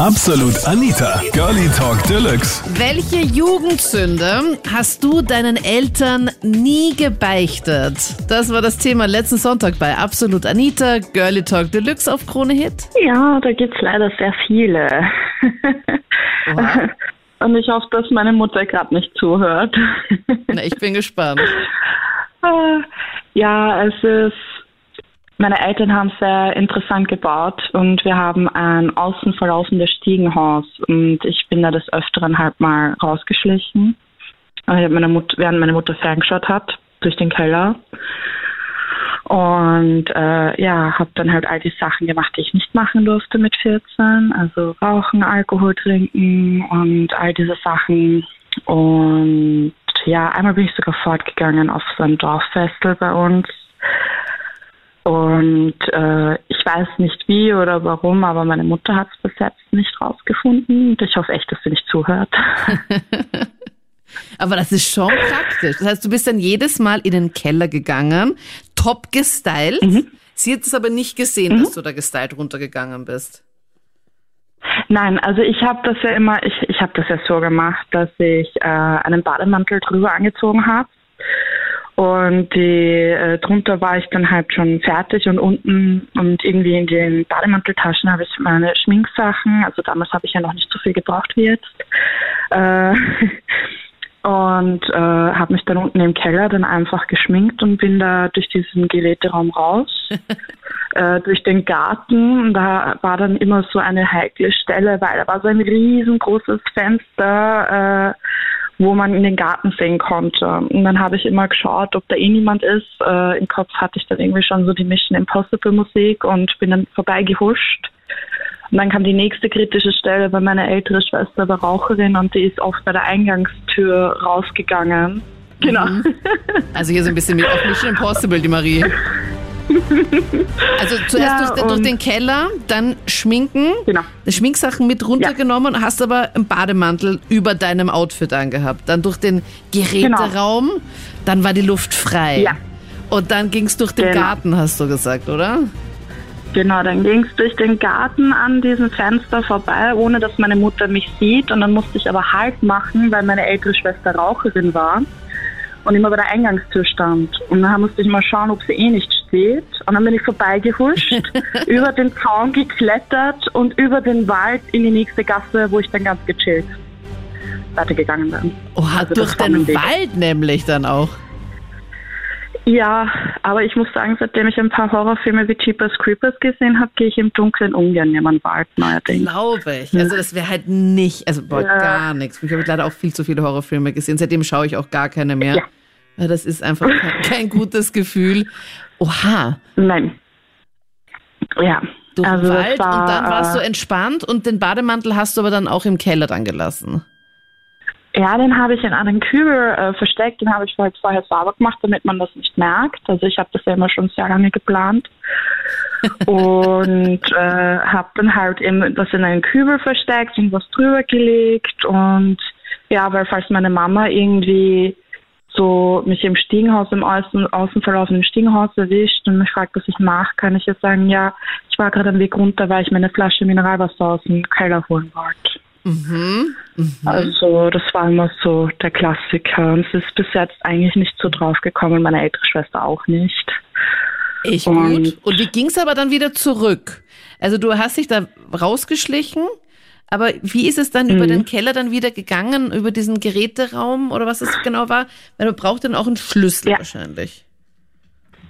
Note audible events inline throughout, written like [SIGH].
Absolut Anita, Girlie Talk Deluxe. Welche Jugendsünde hast du deinen Eltern nie gebeichtet? Das war das Thema letzten Sonntag bei Absolut Anita, Girlie Talk Deluxe auf Krone Hit. Ja, da gibt's leider sehr viele. Oha. Und ich hoffe, dass meine Mutter gerade nicht zuhört. Na, ich bin gespannt. ja, es ist. Meine Eltern haben sehr interessant gebaut und wir haben ein außen verlaufendes Stiegenhaus und ich bin da des Öfteren halt mal rausgeschlichen. Meine Mutter, während meine Mutter ferngeschaut hat, durch den Keller. Und äh, ja, habe dann halt all die Sachen gemacht, die ich nicht machen durfte mit 14. Also rauchen, Alkohol trinken und all diese Sachen. Und ja, einmal bin ich sogar fortgegangen auf so ein Dorffestel bei uns. Und äh, ich weiß nicht wie oder warum, aber meine Mutter hat es bis jetzt nicht rausgefunden. Und ich hoffe echt, dass sie nicht zuhört. [LAUGHS] Aber das ist schon praktisch. Das heißt, du bist dann jedes Mal in den Keller gegangen, top gestylt. Sie hat es aber nicht gesehen, dass du da gestylt runtergegangen bist. Nein, also ich habe das ja immer, ich, ich habe das ja so gemacht, dass ich äh, einen Bademantel drüber angezogen habe. Und die, äh, drunter war ich dann halt schon fertig und unten und irgendwie in den Bademanteltaschen habe ich meine Schminksachen, also damals habe ich ja noch nicht so viel gebraucht wie jetzt. Äh, [LAUGHS] und äh, habe mich dann unten im Keller dann einfach geschminkt und bin da durch diesen Geräteraum raus, [LAUGHS] äh, durch den Garten. Und da war dann immer so eine heikle Stelle, weil da war so ein riesengroßes Fenster, äh, wo man in den Garten sehen konnte. Und dann habe ich immer geschaut, ob da eh niemand ist. Äh, Im Kopf hatte ich dann irgendwie schon so die Mission Impossible Musik und bin dann vorbeigehuscht. Und dann kam die nächste kritische Stelle, weil meine ältere Schwester war Raucherin und die ist oft bei der Eingangstür rausgegangen. Genau. Also hier so ein bisschen wie auf Mission Impossible, die Marie. [LAUGHS] [LAUGHS] Also zuerst Ja, durch, den, durch den Keller, dann schminken, Genau. Schminksachen mit runtergenommen, hast aber einen Bademantel über deinem Outfit angehabt. Dann durch den Geräteraum, dann war die Luft frei. Ja. Und dann ging es durch den Genau. Garten, hast du gesagt, oder? Genau, dann ging es durch den Garten an diesem Fenster vorbei, ohne dass meine Mutter mich sieht. Und dann musste ich aber Halt machen, weil meine ältere Schwester Raucherin war und immer bei der Eingangstür stand. Und dann musste ich mal schauen, ob sie eh nicht steht. Und dann bin ich vorbeigehuscht, [LAUGHS] über den Zaun geklettert und über den Wald in die nächste Gasse, wo ich dann ganz gechillt weitergegangen bin. Oha, Also durch den Weg. Wald nämlich dann auch. Ja, aber ich muss sagen, seitdem ich ein paar Horrorfilme wie Jeepers Creepers gesehen habe, gehe ich im Dunkeln ungern in den Wald neuerdings. Glaube ich. Also das wäre halt nicht, also boah, Ja. gar nichts. Ich habe leider auch viel zu viele Horrorfilme gesehen. Seitdem schaue ich auch gar keine mehr. Ja. Das ist einfach kein, [LAUGHS] kein gutes Gefühl. Oha, Nein. Ja. durch also den Wald war, und dann warst du äh, entspannt und den Bademantel hast du aber dann auch im Keller dann gelassen. Ja, den habe ich in einem Kübel äh, versteckt. Den habe ich halt vorher sauber gemacht, damit man das nicht merkt. Also ich habe das ja immer schon sehr lange geplant. [LAUGHS] und äh, habe dann halt eben das in einen Kübel versteckt und was drüber gelegt. Und ja, weil falls meine Mama irgendwie so mich im Stiegenhaus, im außen, Außenverlauf im Stiegenhaus erwischt und mich fragt, was ich mache, kann ich jetzt sagen, ja, ich war gerade am Weg runter, weil ich meine Flasche Mineralwasser aus dem Keller holen wollte. Mhm. Also das war immer so der Klassiker und es ist bis jetzt eigentlich nicht so drauf gekommen, meine ältere Schwester auch nicht. Ich Und- gut. Und wie ging's aber dann wieder zurück? Also du hast dich da rausgeschlichen, aber wie ist es dann Mhm. über den Keller dann wieder gegangen, über diesen Geräteraum oder was es genau war? Weil du brauchst dann auch einen Schlüssel Ja. wahrscheinlich.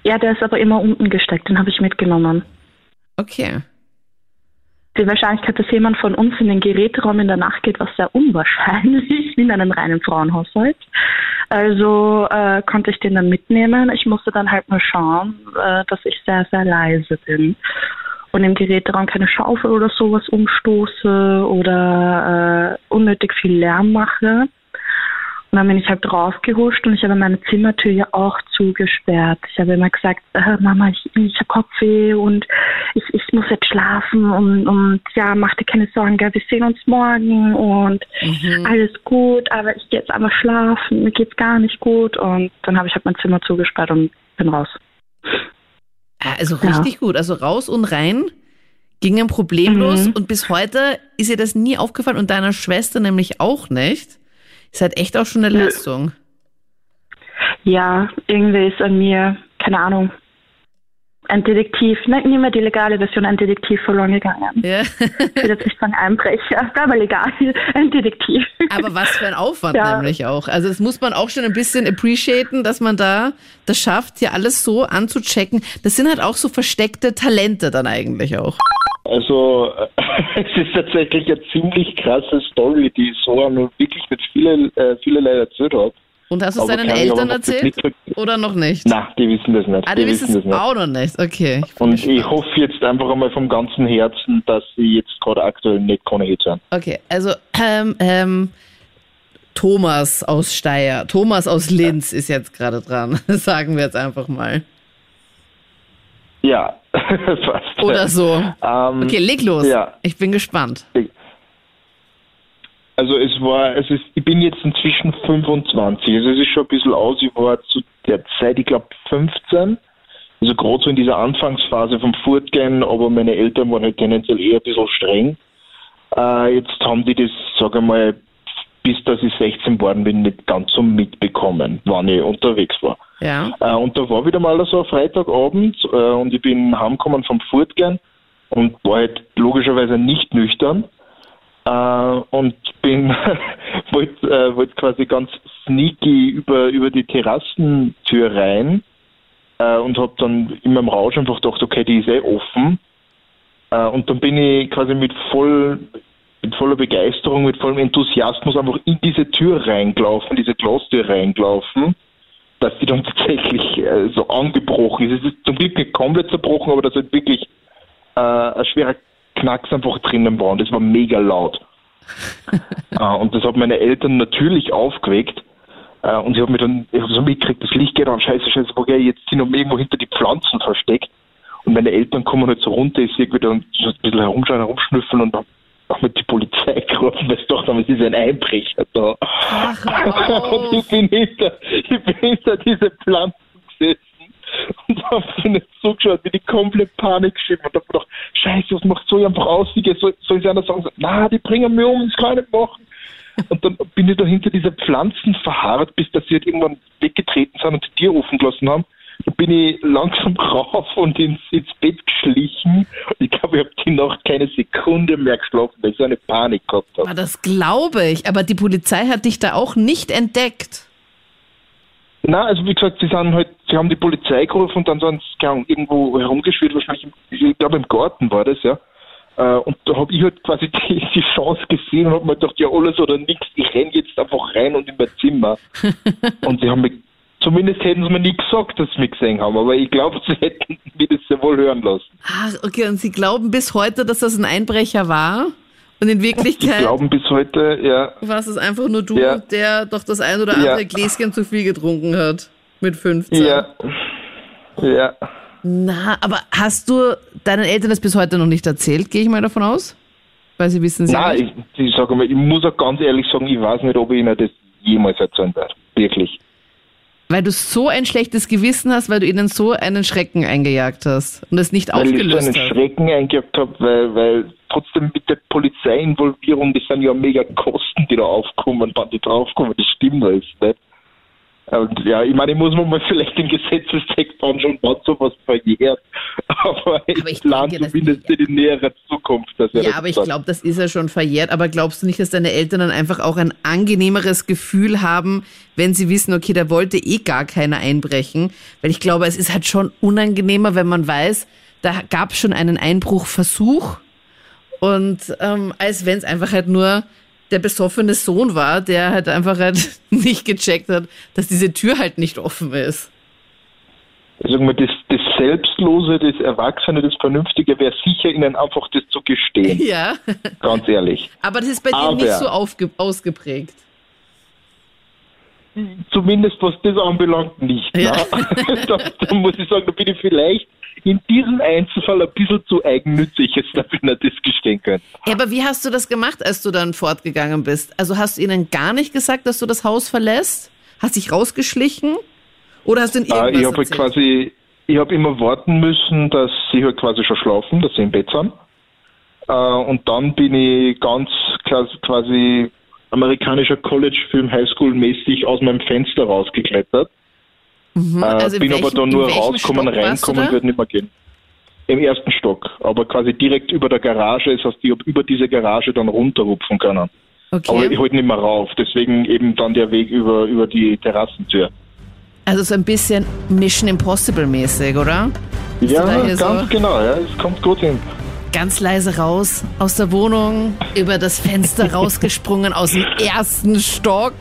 Ja, der ist aber immer unten gesteckt, den habe ich mitgenommen. Okay. Die Wahrscheinlichkeit, dass jemand von uns in den Geräteraum in der Nacht geht, war sehr unwahrscheinlich [LAUGHS] in einem reinen Frauenhaushalt. Also äh, konnte ich den dann mitnehmen. Ich musste dann halt nur schauen, äh, dass ich sehr, sehr leise bin. Und im Geräteraum keine Schaufel oder sowas umstoße oder äh, unnötig viel Lärm mache. Und dann bin ich halt rausgehuscht und ich habe meine Zimmertür ja auch zugesperrt. Ich habe immer gesagt, äh, Mama, ich, ich habe Kopfweh und schlafen und, und ja, mach dir keine Sorgen, gell, wir sehen uns morgen und alles gut, aber ich gehe jetzt einfach schlafen, mir geht's gar nicht gut und dann habe ich halt mein Zimmer zugesperrt und bin raus. Ah, Also Ja. richtig gut. Also raus und rein gingen problemlos und bis heute ist ihr das nie aufgefallen und deiner Schwester nämlich auch nicht. Ist halt echt auch schon eine Leistung. Ja, irgendwie ist an mir, keine Ahnung, ein Detektiv, nein, nicht mehr die legale Version, ein Detektiv verloren gegangen. Ja. Ich will jetzt nicht sagen Einbrecher, aber legal, [LAUGHS] ein Detektiv. Aber was für ein Aufwand Ja. nämlich auch. Also das muss man auch schon ein bisschen appreciaten, dass man da das schafft, hier alles so anzuchecken. Das sind halt auch so versteckte Talente dann eigentlich auch. Also [LAUGHS] es ist tatsächlich eine ziemlich krasse Story, die ich so wirklich mit viele, äh, vielerlei erzählt habe. Und hast du es deinen ich Eltern erzählt oder noch nicht? Na, die wissen das nicht. Ah, die wissen es auch noch nicht. Okay. Ich Und gespannt. ich hoffe jetzt einfach einmal vom ganzen Herzen, dass sie jetzt gerade aktuell nicht keine Hits hören. Okay, also ähm, ähm, Thomas aus Steyr, Thomas aus Linz ist jetzt gerade dran. [LAUGHS] Sagen wir jetzt einfach mal. Ja, [LAUGHS] fast. Oder so. Ähm, Okay, leg los. Ja. Ich bin gespannt. Also es war, es ist, ich bin jetzt inzwischen 25, also es ist schon ein bisschen aus, ich war zu der Zeit, ich glaube 15, also gerade so in dieser Anfangsphase vom Fortgehen, aber meine Eltern waren halt tendenziell eher ein bisschen streng. Äh, jetzt haben die das, sage ich mal, bis dass ich 16 geworden bin, nicht ganz so mitbekommen, wann ich unterwegs war. Ja. Äh, und da war wieder mal so ein Freitagabend äh, und ich bin heimgekommen vom Fortgehen und war halt logischerweise nicht nüchtern äh, und bin [LAUGHS] wollte äh, wollt quasi ganz sneaky über über die Terrassentür rein äh, und habe dann in meinem Rausch einfach gedacht, okay, die ist eh offen äh, und dann bin ich quasi mit voll mit voller Begeisterung, mit vollem Enthusiasmus einfach in diese Tür reingelaufen, diese Glastür reingelaufen dass die dann [LAUGHS] tatsächlich äh, so angebrochen ist. Es ist zum Glück nicht komplett zerbrochen, aber dass halt wirklich ein schwerer Knacks einfach drinnen war und das war mega laut. [LAUGHS] äh, und das hat meine Eltern natürlich aufgeweckt. Äh, und ich habe mir dann ich hab so mitgekriegt, das Licht geht an, scheiße, scheiße, okay, jetzt sind wir irgendwo hinter die Pflanzen versteckt. Und meine Eltern kommen halt so runter, ich sehe wieder ein bisschen herumschauen, herumschnüffeln und dann auch mit die Polizei gerufen, weil sie doch haben, es ist ein Einbrecher da. [LAUGHS] und ich bin hinter, ich bin hinter diese Pflanzen gesessen und habe nicht zugeschaut, wie die komplett Panik schieben und hab gedacht, scheiße, was macht so einfach aus? Soll, soll ich einer sagen, na, die bringen mich um, das kann ich nicht machen. Und dann bin ich da hinter diese Pflanzen verharrt, bis dass sie halt irgendwann weggetreten sind und die Tür offen gelassen haben. Dann bin ich langsam [LAUGHS] rauf und ins, ins Bett geschlichen. Ich glaube, ich habe die Nacht keine Sekunde mehr geschlafen, weil ich so eine Panik gehabt habe. Das glaube ich. Aber die Polizei hat dich da auch nicht entdeckt. Na, also wie gesagt, sie sind halt, sie haben die Polizei gerufen und dann sind sie irgendwo herumgeschwirrt, wahrscheinlich, im, ich glaube im Garten war das, ja. Äh, Und da habe ich halt quasi [LAUGHS] die, die Chance gesehen und habe mir gedacht, ja alles oder nichts, ich renn jetzt einfach rein und in mein Zimmer. [LAUGHS] und sie haben mich, zumindest hätten sie mir nie gesagt, dass sie mich gesehen haben, aber ich glaube, sie hätten [LAUGHS] mir das sehr wohl hören lassen. Ah, okay. Und sie glauben bis heute, dass das ein Einbrecher war? Und in Die Wirklichkeit glauben bis heute, ja, war es einfach nur du, Ja. der doch das ein oder andere Ja. Gläschen zu viel getrunken hat. Mit 15. ja, ja. Na, aber hast du deinen Eltern das bis heute noch nicht erzählt, gehe ich mal davon aus? Weil sie wissen sie Nein, nicht. ich, ich sage mal, ich muss auch ganz ehrlich sagen, ich weiß nicht, ob ich ihnen das jemals erzählen werde. Wirklich. Weil du so ein schlechtes Gewissen hast, weil du ihnen so einen Schrecken eingejagt hast und es nicht weil ich so aufgelöst einen hast. Schrecken eingejagt habe, weil, weil trotzdem mit der Polizeiinvolvierung, das sind ja mega Kosten, die da aufkommen, wann die draufkommen, das stimmt alles nicht. Und ja, ich meine, ich muss mir mal [LAUGHS] vielleicht den Gesetzestext anschauen, wann sowas verjährt. [LAUGHS] Aber ich, ich plane zumindest in die nähere Zukunft. Dass Ja, aber ich glaube, das ist ja schon verjährt. Aber glaubst du nicht, dass deine Eltern dann einfach auch ein angenehmeres Gefühl haben, wenn sie wissen, okay, da wollte eh gar keiner einbrechen? Weil ich glaube, es ist halt schon unangenehmer, wenn man weiß, da gab es schon einen Einbruchversuch und ähm, als wenn es einfach halt nur der besoffene Sohn war, der halt einfach halt [LAUGHS] nicht gecheckt hat, dass diese Tür halt nicht offen ist. Wir, das, das Selbstlose, das Erwachsene, das Vernünftige wäre sicher, ihnen einfach das zu gestehen. [LAUGHS] Ja, Ganz ehrlich. aber das ist bei dir Aber- nicht so ausgeprägt. Zumindest was das anbelangt, nicht. Ja. Ne? [LAUGHS] da, da muss ich sagen, da bin ich vielleicht in diesem Einzelfall ein bisschen zu eigennützig, jetzt darf ich nicht das gestehen können. Ja, aber wie hast du das gemacht, als du dann fortgegangen bist? Also hast du ihnen gar nicht gesagt, dass du das Haus verlässt? Hast dich rausgeschlichen? Oder hast du ihnen Äh, irgendwas ich habe halt quasi, ich habe immer warten müssen, dass sie halt quasi schon schlafen, dass sie im Bett sind. Äh, und dann bin ich ganz quasi amerikanischer College-Film Highschool-mäßig aus meinem Fenster rausgeklettert. Mhm, also äh, bin welchem, aber da nur Stock rauskommen, reinkommen wird nicht mehr gehen. Im ersten Stock, aber quasi direkt über der Garage. Das heißt, ich habe über diese Garage dann runterrupfen können. Okay. Aber ich halt nicht mehr rauf. Deswegen eben dann der Weg über, über die Terrassentür. Also so ein bisschen Mission Impossible mäßig, oder? Bist ja, ganz so genau. Ja, es kommt gut hin. ganz leise raus aus der Wohnung, über das Fenster [LAUGHS] rausgesprungen aus dem ersten Stock.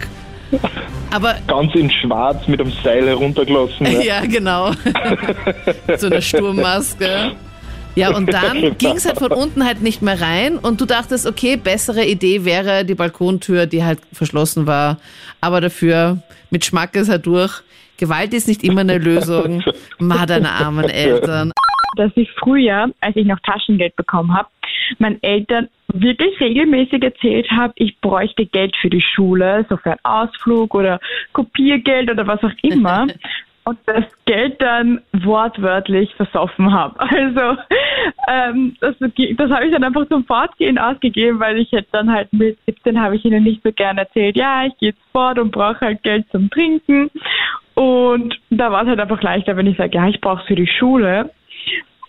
Aber Ganz in schwarz mit einem Seil heruntergelassen. Ja. ja, genau. [LAUGHS] so eine Sturmmaske. Ja, und dann [LAUGHS] ging es halt von unten halt nicht mehr rein und du dachtest, okay, bessere Idee wäre die Balkontür, die halt verschlossen war, aber dafür mit Schmackes halt durch. Gewalt ist nicht immer eine Lösung. [LAUGHS] Ma, deine armen Eltern. Dass ich früher, als ich noch Taschengeld bekommen habe, meinen Eltern wirklich regelmäßig erzählt habe, ich bräuchte Geld für die Schule, so für einen Ausflug oder Kopiergeld oder was auch immer. [LAUGHS] Und das Geld dann wortwörtlich versoffen habe. [LAUGHS] Also ähm, das, das habe ich dann einfach zum Fortgehen ausgegeben, weil ich hätte dann halt mit 17 habe ich ihnen nicht so gern erzählt, ja, ich gehe jetzt fort und brauche halt Geld zum Trinken. Und da war es halt einfach leichter, wenn ich sage, ja, ich brauche es für die Schule.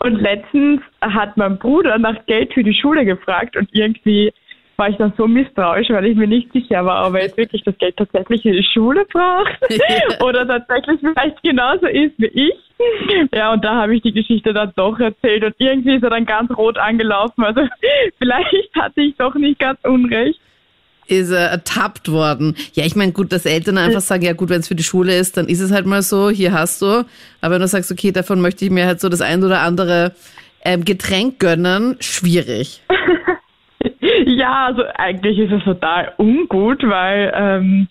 Und letztens hat mein Bruder nach Geld für die Schule gefragt und irgendwie war ich dann so misstrauisch, weil ich mir nicht sicher war, ob er jetzt wirklich das Geld tatsächlich für die Schule braucht [LAUGHS] [LAUGHS] oder tatsächlich vielleicht genauso ist wie ich. Ja, und da habe ich die Geschichte dann doch erzählt und irgendwie ist er dann ganz rot angelaufen. Also [LAUGHS] vielleicht hatte ich doch nicht ganz unrecht. Ist er ertappt worden. Ja, ich meine, gut, dass Eltern einfach sagen, ja gut, wenn es für die Schule ist, dann ist es halt mal so, hier hast du. Aber wenn du sagst, okay, davon möchte ich mir halt so das ein oder andere ähm, Getränk gönnen, schwierig. [LAUGHS] Ja, also eigentlich ist es total ungut, weil ähm,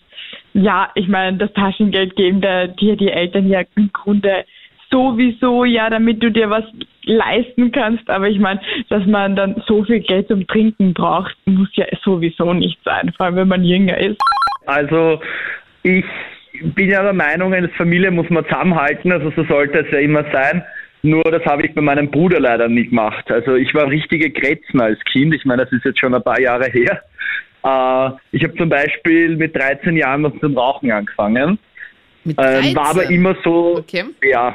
ja, ich meine, das Taschengeld geben dir die Eltern ja im Grunde sowieso ja, damit du dir was leisten kannst. Aber ich meine, dass man dann so viel Geld zum Trinken braucht, muss ja sowieso nicht sein, vor allem wenn man jünger ist. Also ich bin ja der Meinung, eine Familie muss man zusammenhalten, also so sollte es ja immer sein. Nur das habe ich bei meinem Bruder leider nie gemacht. Also ich war richtige Kretzen als Kind. Ich meine, das ist jetzt schon ein paar Jahre her. Äh, ich habe zum Beispiel mit 13 Jahren noch zum Rauchen angefangen. Mit Ähm, war aber 13? immer so, Okay. ja,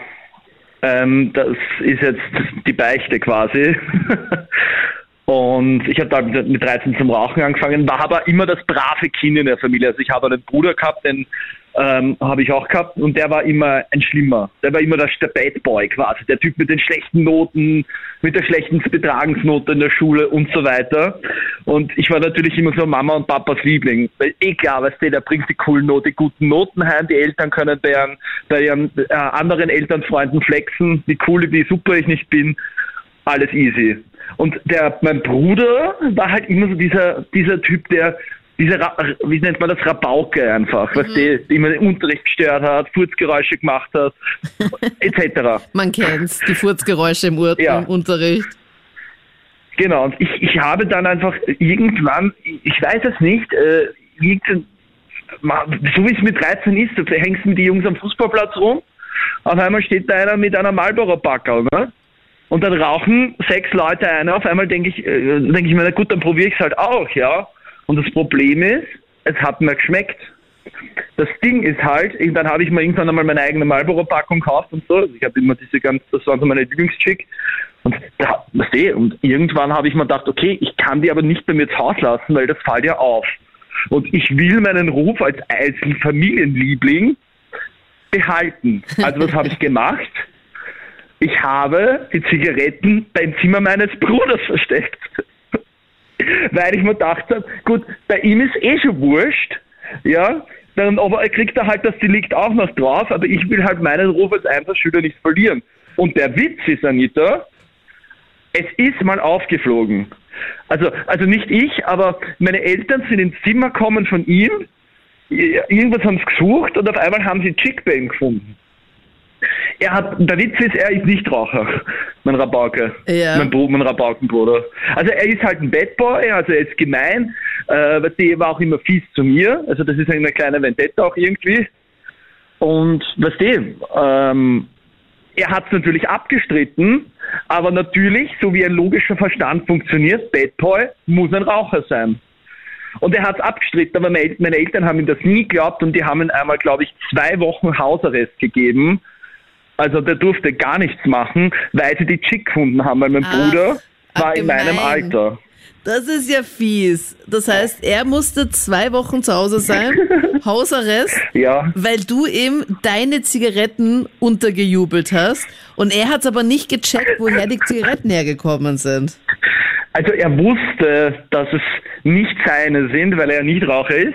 ähm, das ist jetzt die Beichte quasi. [LAUGHS] Und ich habe da mit mit 13 zum Rauchen angefangen, war aber immer das brave Kind in der Familie. Also ich habe einen Bruder gehabt, den ähm, habe ich auch gehabt und der war immer ein Schlimmer. Der war immer der, der Bad Boy quasi, der Typ mit den schlechten Noten, mit der schlechten Betragensnote in der Schule und so weiter. Und ich war natürlich immer so Mama und Papas Liebling. Weil eh klar, weißt du, der bringt die coolen Note, die guten Noten heim, die Eltern können bei ihren, bei ihren äh, anderen Elternfreunden flexen, wie cool, wie super ich nicht bin alles easy. Und der, mein Bruder war halt immer so dieser, dieser Typ, der, dieser, Ra- wie nennt man das, Rabauke einfach, weißt du, die immer den Unterricht gestört hat, Furzgeräusche gemacht hat, [LAUGHS] etc. Man kennt's, die Furzgeräusche im, Ur Ja. im Unterricht. Genau, und ich, ich habe dann einfach irgendwann, ich weiß es nicht, äh, so wie es mit 13 ist, du hängst mit die Jungs am Fußballplatz rum, auf einmal steht da einer mit einer Marlboro-Packerl, ne? Und dann rauchen sechs Leute eine, auf einmal denke ich, äh, denke ich mir, na gut, dann probiere ich es halt auch, ja. Und das Problem ist, es hat mir geschmeckt. Das Ding ist halt, dann habe ich mir irgendwann einmal meine eigene Marlboro-Packung gekauft und so. Ich habe immer diese ganz, das waren so meine Lieblingschick. Und da, eh, und irgendwann habe ich mir gedacht, okay, ich kann die aber nicht bei mir zu Hause lassen, weil das fällt ja auf. Und ich will meinen Ruf als, als Familienliebling behalten. Also was habe ich gemacht? Ich habe die Zigaretten beim Zimmer meines Bruders versteckt. Weil ich mir gedacht habe, gut, bei ihm ist eh schon wurscht, ja, dann, aber er kriegt da halt das Delikt auch noch drauf, aber ich will halt meinen Ruf als Einzelschüler nicht verlieren. Und der Witz ist, Anita, es ist mal aufgeflogen. Also, also nicht ich, aber meine Eltern sind ins Zimmer gekommen von ihm, irgendwas haben sie gesucht und auf einmal haben sie Chick bei ihm gefunden. Er hat, der Witz ist, er ist nicht Raucher, mein Rabauke, Ja. mein, Bruder, mein Rabaukenbruder. Also er ist halt ein Bad Boy, also er ist gemein, äh, der war auch immer fies zu mir, also das ist eine kleine Vendetta auch irgendwie. Und weißt du, ähm, er hat es natürlich abgestritten, aber natürlich, so wie ein logischer Verstand funktioniert, Bad Boy muss ein Raucher sein. Und er hat es abgestritten, aber meine Eltern haben ihm das nie geglaubt und die haben ihm einmal, glaube ich, zwei Wochen Hausarrest gegeben. Also der durfte gar nichts machen, weil sie die Chick gefunden haben, weil mein Ach, Bruder war in meinem. Alter. Das ist ja fies. Das heißt, er musste zwei Wochen zu Hause sein, [LAUGHS] Hausarrest, Ja. weil du ihm deine Zigaretten untergejubelt hast. Und er hat es aber nicht gecheckt, woher die Zigaretten hergekommen sind. Also er wusste, dass es nicht seine sind, weil er nicht Raucher ist.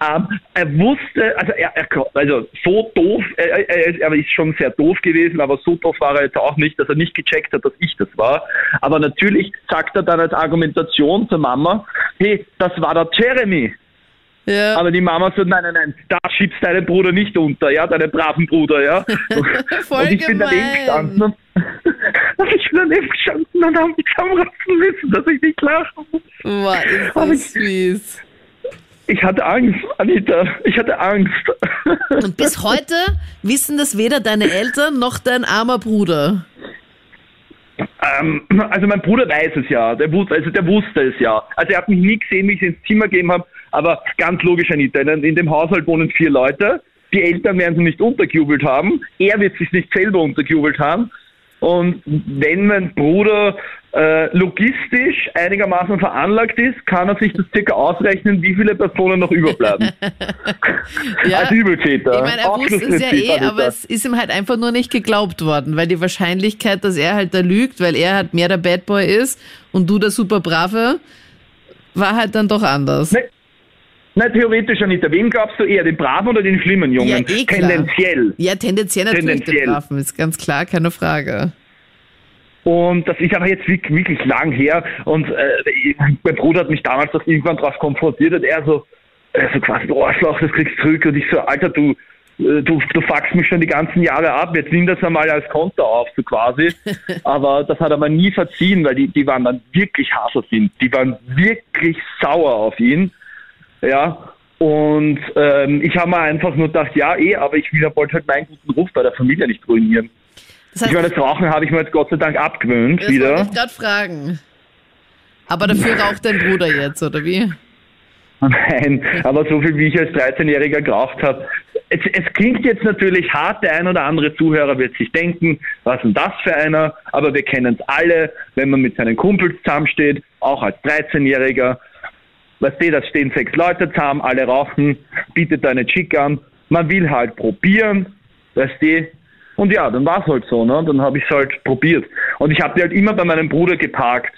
Ähm, er wusste, also er, er also so doof, er, er, er ist schon sehr doof gewesen, aber so doof war er jetzt auch nicht, dass er nicht gecheckt hat, dass ich das war. Aber natürlich sagt er dann als Argumentation zur Mama, hey, das war der Jeremy. Ja. Aber die Mama sagt, nein, nein, nein, da schiebst deinen Bruder nicht unter, ja, deinen braven Bruder, ja. [LAUGHS] Voll und ich bin daneben gemein. gestanden und, [LAUGHS] und ich bin daneben gestanden und haben die Kameras wissen, dass ich nicht lachen muss. Boah, ist das fies. Ich hatte Angst, Anita, ich hatte Angst. [LAUGHS] Und bis heute wissen das weder deine Eltern noch dein armer Bruder. ähm, also mein Bruder weiß es ja, der wusste, also der wusste es ja. Also er hat mich nie gesehen, wie ich ins Zimmer gegeben habe, aber ganz logisch, Anita, in, in dem Haushalt wohnen vier Leute, die Eltern werden sich nicht untergejubelt haben, er wird sich nicht selber untergejubelt haben. Und wenn mein Bruder äh, logistisch einigermaßen veranlagt ist, kann er sich das circa ausrechnen, wie viele Personen noch überbleiben. [LAUGHS] Ja. Als Übeltäter. Ich meine, er wusste es ja eh, aber es ist ihm halt einfach nur nicht geglaubt worden, weil die Wahrscheinlichkeit, dass er halt da lügt, weil er halt mehr der Bad Boy ist und du der super Brave, war halt dann doch anders. Ne, Nein, theoretisch, Anita. Wem glaubst du eher, den braven oder den schlimmen Jungen? Ja, eh klar. Tendenziell. Ja, tendenziell natürlich Tendenziell. den Braven, ist ganz klar, keine Frage. Und das ist aber jetzt wirklich, lang her. Und äh, mein Bruder hat mich damals doch irgendwann darauf konfrontiert und er so, er so quasi, du Arschloch, das kriegst du zurück. Und ich so, Alter, du, äh, du, du fuckst mich schon die ganzen Jahre ab, jetzt nimm das einmal als Konto auf, so quasi. [LAUGHS] aber das hat er mir nie verziehen, weil die, die waren dann wirklich ihn. Die waren wirklich sauer auf ihn. Ja. Und ähm, ich habe mir einfach nur gedacht, ja, eh, aber ich will wollte halt meinen guten Ruf bei der Familie nicht ruinieren. Das heißt, Ich meine, das Rauchen habe ich mir jetzt Gott sei Dank abgewöhnt das wollte wieder. ich gerade fragen. Aber dafür raucht dein Bruder jetzt, oder wie? [LAUGHS] Nein, aber so viel wie ich als 13-Jähriger geraucht habe. Es, es klingt jetzt natürlich hart, der ein oder andere Zuhörer wird sich denken, was ist denn das für einer? Aber wir kennen es alle, wenn man mit seinen Kumpels zusammensteht, auch als 13-Jähriger. Weißt du, da stehen sechs Leute zusammen, alle rauchen, bietet eine Chick an. Man will halt probieren, weißt du. Und ja, dann war es halt so, ne? Dann habe ich es halt probiert. Und ich habe die halt immer bei meinem Bruder geparkt.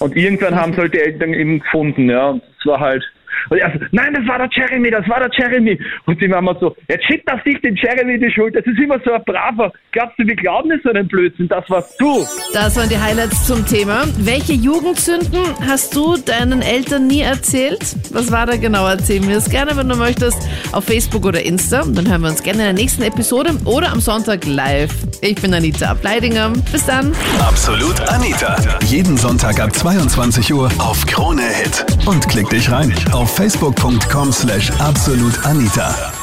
Und irgendwann haben es halt die Eltern eben gefunden, ja. Und es war halt. Und er so, nein, das war der Jeremy, das war der Jeremy. Und die Mama so, jetzt schiebt auf dich den Jeremy in die Schuld, das ist immer so ein braver. Glaubst du, wir glauben nicht so einen Blödsinn, das warst du. Das waren die Highlights zum Thema. Welche Jugendsünden hast du deinen Eltern nie erzählt? Was war da genau? Erzähl mir es gerne, wenn du möchtest, auf Facebook oder Insta. Dann hören wir uns gerne in der nächsten Episode oder am Sonntag live. Ich bin Anita Ableidinger. Bis dann. Absolut Anita. Jeden Sonntag ab 22 Uhr auf Krone Hit. Und klick dich rein auf facebook.com slash absolutanita.